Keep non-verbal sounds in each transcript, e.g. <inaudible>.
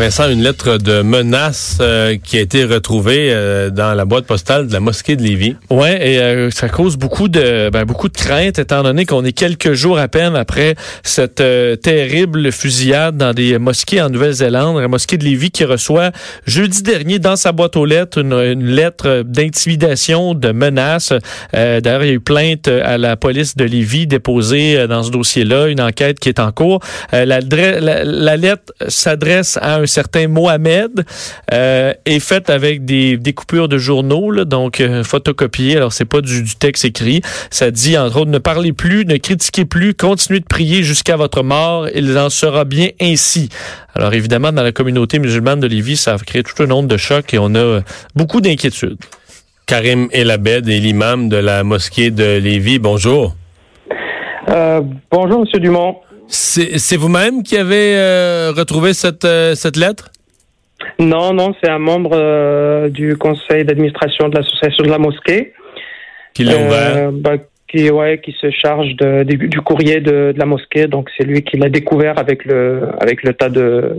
Vincent, une lettre de menace euh, qui a été retrouvée euh, dans la boîte postale de la mosquée de Lévis. Ouais, et euh, ça cause beaucoup de ben, beaucoup de craintes étant donné qu'on est quelques jours à peine après cette terrible fusillade dans des mosquées en Nouvelle-Zélande, la mosquée de Lévis qui reçoit jeudi dernier dans sa boîte aux lettres une, lettre d'intimidation, de menace. D'ailleurs, il y a eu plainte à la police de Lévis déposée dans ce dossier-là, une enquête qui est en cours. La, la, la lettre s'adresse à un certain Mohamed euh, est faite avec des, des, coupures de journaux, là, donc euh, photocopiées. Alors c'est pas du, du, texte écrit. Ça dit entre autres ne parlez plus, ne critiquez plus, continuez de prier jusqu'à votre mort. Il en sera bien ainsi. Alors évidemment dans la communauté musulmane de Lévis, ça a créé tout un nombre de chocs et on a beaucoup d'inquiétudes. Karim Elabed est l'imam de la mosquée de Lévis. Bonjour. Euh, bonjour, Monsieur Dumont. C'est vous-même qui avez euh, retrouvé cette, euh, cette lettre? Non, non, c'est un membre euh, du conseil d'administration de l'association de la mosquée. Qui l'a ouvert? Bah, qui, ouais, qui se charge de, du courrier de, de, la mosquée. Donc, c'est lui qui l'a découvert avec le, avec le tas de,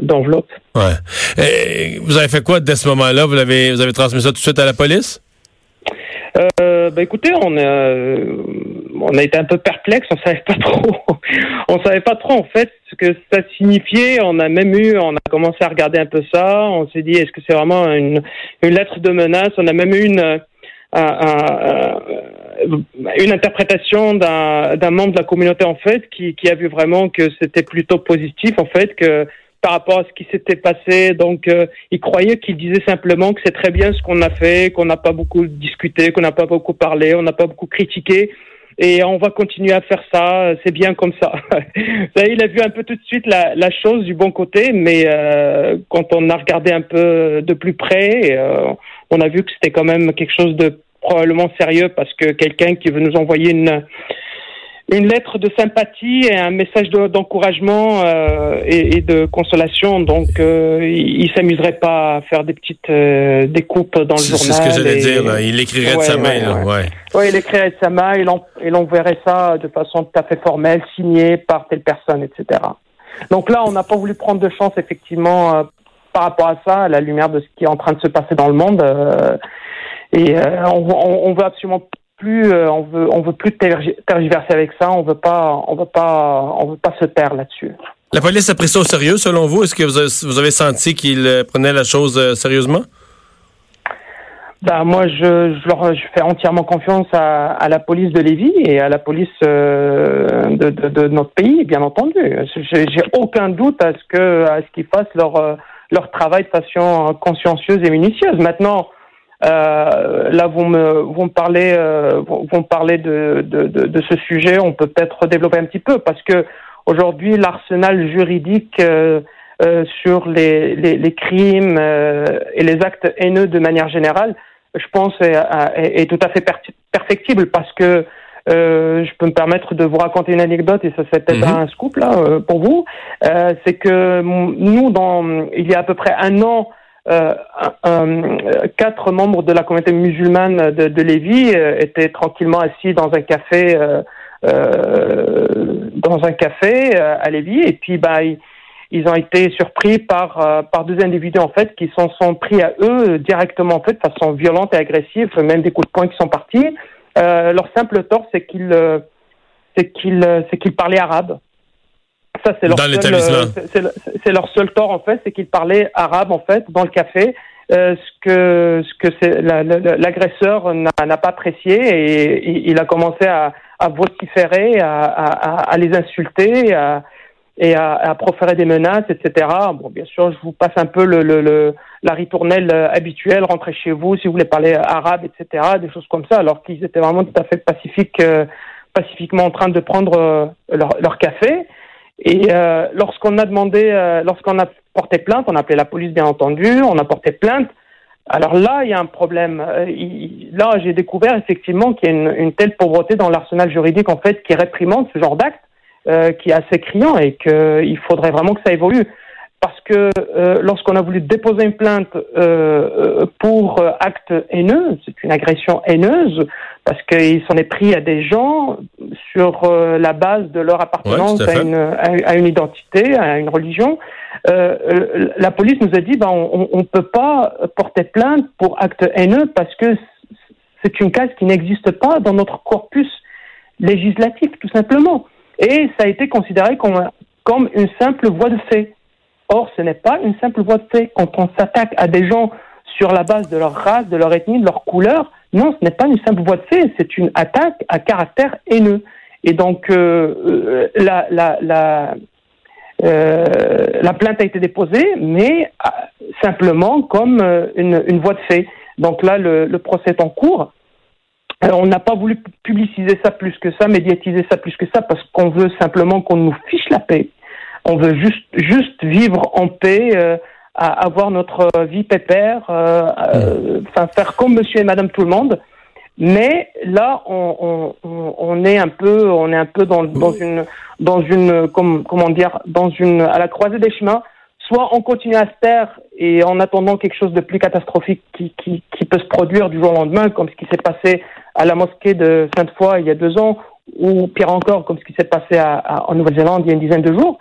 d'enveloppes. Ouais. Et vous avez fait quoi dès ce moment-là? Vous avez, vous avez transmis ça tout de suite à la police? Euh, bah, écoutez, on a, on a été un peu perplexe, on savait pas <laughs> trop, savait pas trop en fait ce que ça signifiait. On a même eu, on a commencé à regarder un peu ça. On s'est dit, est-ce que c'est vraiment une, lettre de menace? On a même eu une une interprétation d'un membre de la communauté en fait qui, qui a vu vraiment que c'était plutôt positif en fait que par rapport à ce qui s'était passé. Donc, euh, il croyait qu'il disait simplement que c'est très bien ce qu'on a fait, qu'on n'a pas beaucoup discuté, qu'on n'a pas beaucoup parlé, on n'a pas beaucoup critiqué, et on va continuer à faire ça. C'est bien comme ça. <laughs> il a vu un peu tout de suite la, chose du bon côté, mais euh, quand on a regardé un peu de plus près, euh, on a vu que c'était quand même quelque chose de probablement sérieux parce que quelqu'un qui veut nous envoyer une une lettre de sympathie et un message d'encouragement euh, et, et, de consolation. Donc, euh, il, s'amuserait pas à faire des petites euh, découpes dans le journal. C'est ce que j'allais dire. Il écrirait de sa main. Ouais, ouais. il écrirait de sa main et l'enverrait ça de façon tout à fait formelle, signée par telle personne, etc. Donc là, on n'a pas voulu prendre de chance, effectivement, euh, par rapport à ça, à la lumière de ce qui est en train de se passer dans le monde. Euh, et on, on, on veut absolument plus, euh, on veut, on veut plus tergiverser avec ça. On veut pas, on veut pas, on veut pas se taire là-dessus. La police a pris ça au sérieux, selon vous? Est-ce que vous avez, senti qu'il euh, prenait la chose euh, sérieusement? Ben, moi, je, je, leur, je fais entièrement confiance à, à, la police de Lévis et à la police de, de, de, notre pays, bien entendu. J'ai aucun doute à ce que à ce qu'ils fassent leur leur travail de façon consciencieuse et minutieuse. Maintenant, euh, là, vous me, vous me parlez, euh, vous, me parlez de, de, de, de, ce sujet. On peut peut-être développer un petit peu parce que aujourd'hui, l'arsenal juridique euh, euh sur les, les, les crimes euh, et les actes haineux de manière générale, je pense, est, est, tout à fait perfectible parce que je peux me permettre de vous raconter une anecdote et ça c'est peut-être mhm. un scoop là pour vous. c'est que nous, dans, il y a à peu près un an, euh, quatre membres de la communauté musulmane de, de Lévis euh, étaient tranquillement assis dans un café, euh, euh dans un café à Lévis, et puis bah ils, ont été surpris par par deux individus en fait qui s'en sont pris à eux directement en fait de façon violente et agressive, même des coups de poing qui sont partis. leur simple tort, c'est qu'ils c'est qu'ils c'est qu'ils parlaient arabe. Ça, c'est leur, seul, euh, leur seul tort, en fait, c'est qu'ils parlaient arabe, en fait, dans le café. Euh, ce que ce que l'agresseur n'a pas apprécié et il, a commencé à, à vociférer, à, à, à, les insulter à, et à, proférer des menaces, etc. Bon, bien sûr, je vous passe un peu le, le, le la ritournelle habituelle, rentrez chez vous si vous voulez parler arabe, etc. Des choses comme ça, alors qu'ils étaient vraiment tout à fait pacifiques, euh, pacifiquement en train de prendre leur, leur café. Et euh, lorsqu'on a demandé, euh, lorsqu'on a porté plainte, on a appelé la police bien entendu, on a porté plainte. Alors là, il y a un problème. Euh, là, j'ai découvert effectivement qu'il y a une, telle pauvreté dans l'arsenal juridique en fait qui réprimande ce genre d'acte. euh, qui est assez criant et qu'il faudrait vraiment que ça évolue. Parce que euh, lorsqu'on a voulu déposer une plainte euh, pour acte haineux, c'est une agression haineuse, parce qu'il s'en est pris à des gens sur la base de leur appartenance à, une, à, une, identité, à une religion. la police nous a dit ben, on ne peut pas porter plainte pour acte haineux parce que c'est une case qui n'existe pas dans notre corpus législatif, tout simplement. Et ça a été considéré comme, comme une simple voie de fait. Or, ce n'est pas une simple voie de fait. Quand on s'attaque à des gens sur la base de leur race, de leur ethnie, de leur couleur, non, ce n'est pas une simple voie de fait, c'est une attaque à caractère haineux. Et donc, euh, euh la, la, la, euh, la, plainte a été déposée, mais euh, simplement comme une, une voie de fait. Donc là, le, le procès est en cours. Euh, on n'a pas voulu publiciser ça plus que ça, médiatiser ça plus que ça, parce qu'on veut simplement qu'on nous fiche la paix. On veut juste, juste vivre en paix, euh, à avoir notre vie pépère, euh, euh enfin faire comme Monsieur et Madame tout le monde. Mais là, on, on, on, est un peu, on est un peu dans, dans une, dans une, comment dire, dans une, à la croisée des chemins soit on continue à se taire et en attendant quelque chose de plus catastrophique qui, qui, qui peut se produire du jour au lendemain, comme ce qui s'est passé à la mosquée de Sainte-Foy il y a deux ans, ou pire encore, comme ce qui s'est passé à, en Nouvelle-Zélande il y a une dizaine de jours.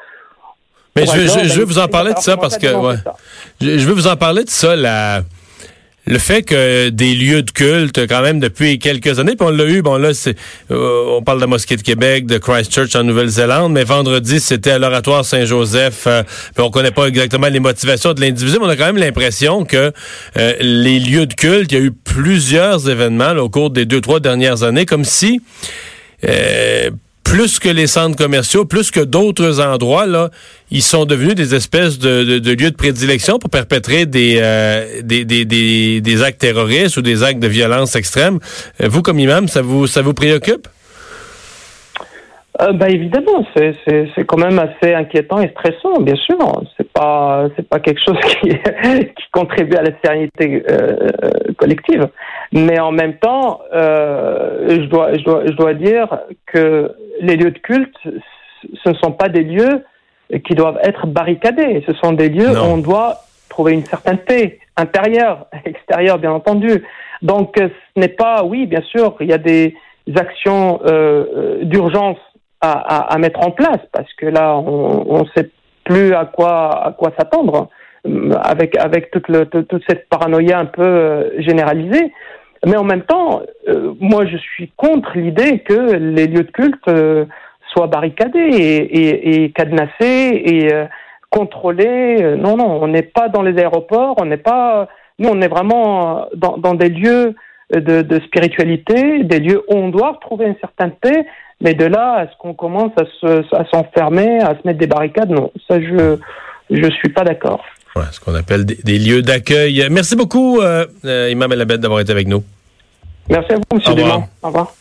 Mais je, je, je, veux vous en parler de ça parce que ouais. je, je veux vous en parler de ça la le fait que des lieux de culte, quand même, depuis quelques années, puis on l'a eu, bon là, c'est, euh, on parle de la mosquée de Québec, de Christchurch en Nouvelle-Zélande, mais vendredi, c'était à l'oratoire Saint-Joseph, euh, puis on connaît pas exactement les motivations de l'individu, mais on a quand même l'impression que euh, les lieux de culte, il y a eu plusieurs événements au cours des deux, trois dernières années, comme si plus que les centres commerciaux, plus que d'autres endroits, là, ils sont devenus des espèces de, lieux de prédilection pour perpétrer euh, des, des, des, des, actes terroristes ou des actes de violence extrême. Euh, vous, comme imam, ça vous, ça vous préoccupe? Euh, bah, évidemment, c'est quand même assez inquiétant et stressant, bien sûr. C'est pas c'est pas quelque chose <laughs> qui, qui contribue à la sérénité euh, collective, mais en même temps, euh, je dois je dois je dois dire que les lieux de culte, ce ne sont pas des lieux qui doivent être barricadés. Ce sont des lieux où on doit trouver une certaine paix intérieure, <laughs> extérieure, bien entendu. Donc, ce n'est pas, oui, bien sûr, il y a des actions euh, d'urgence à, à, mettre en place parce que là, on ne sait plus à quoi à quoi s'attendre avec avec toute, le, toute cette paranoïa un peu euh, généralisée. Mais en même temps, euh, moi, je suis contre l'idée que les lieux de culte euh, soient barricadés et, cadenassés et euh, contrôlés. Non, non, on n'est pas dans les aéroports, on n'est pas. Nous, on est vraiment dans, dans des lieux de, spiritualité, des lieux où on doit retrouver une certaine paix. Mais de là à ce qu'on commence à, se, à s'enfermer, à se mettre des barricades, non, ça je je suis pas d'accord. Ouais, ce qu'on appelle des, lieux d'accueil. Merci beaucoup, euh, Imam El d'avoir été avec nous. Merci à vous, M. Dumont. Au revoir.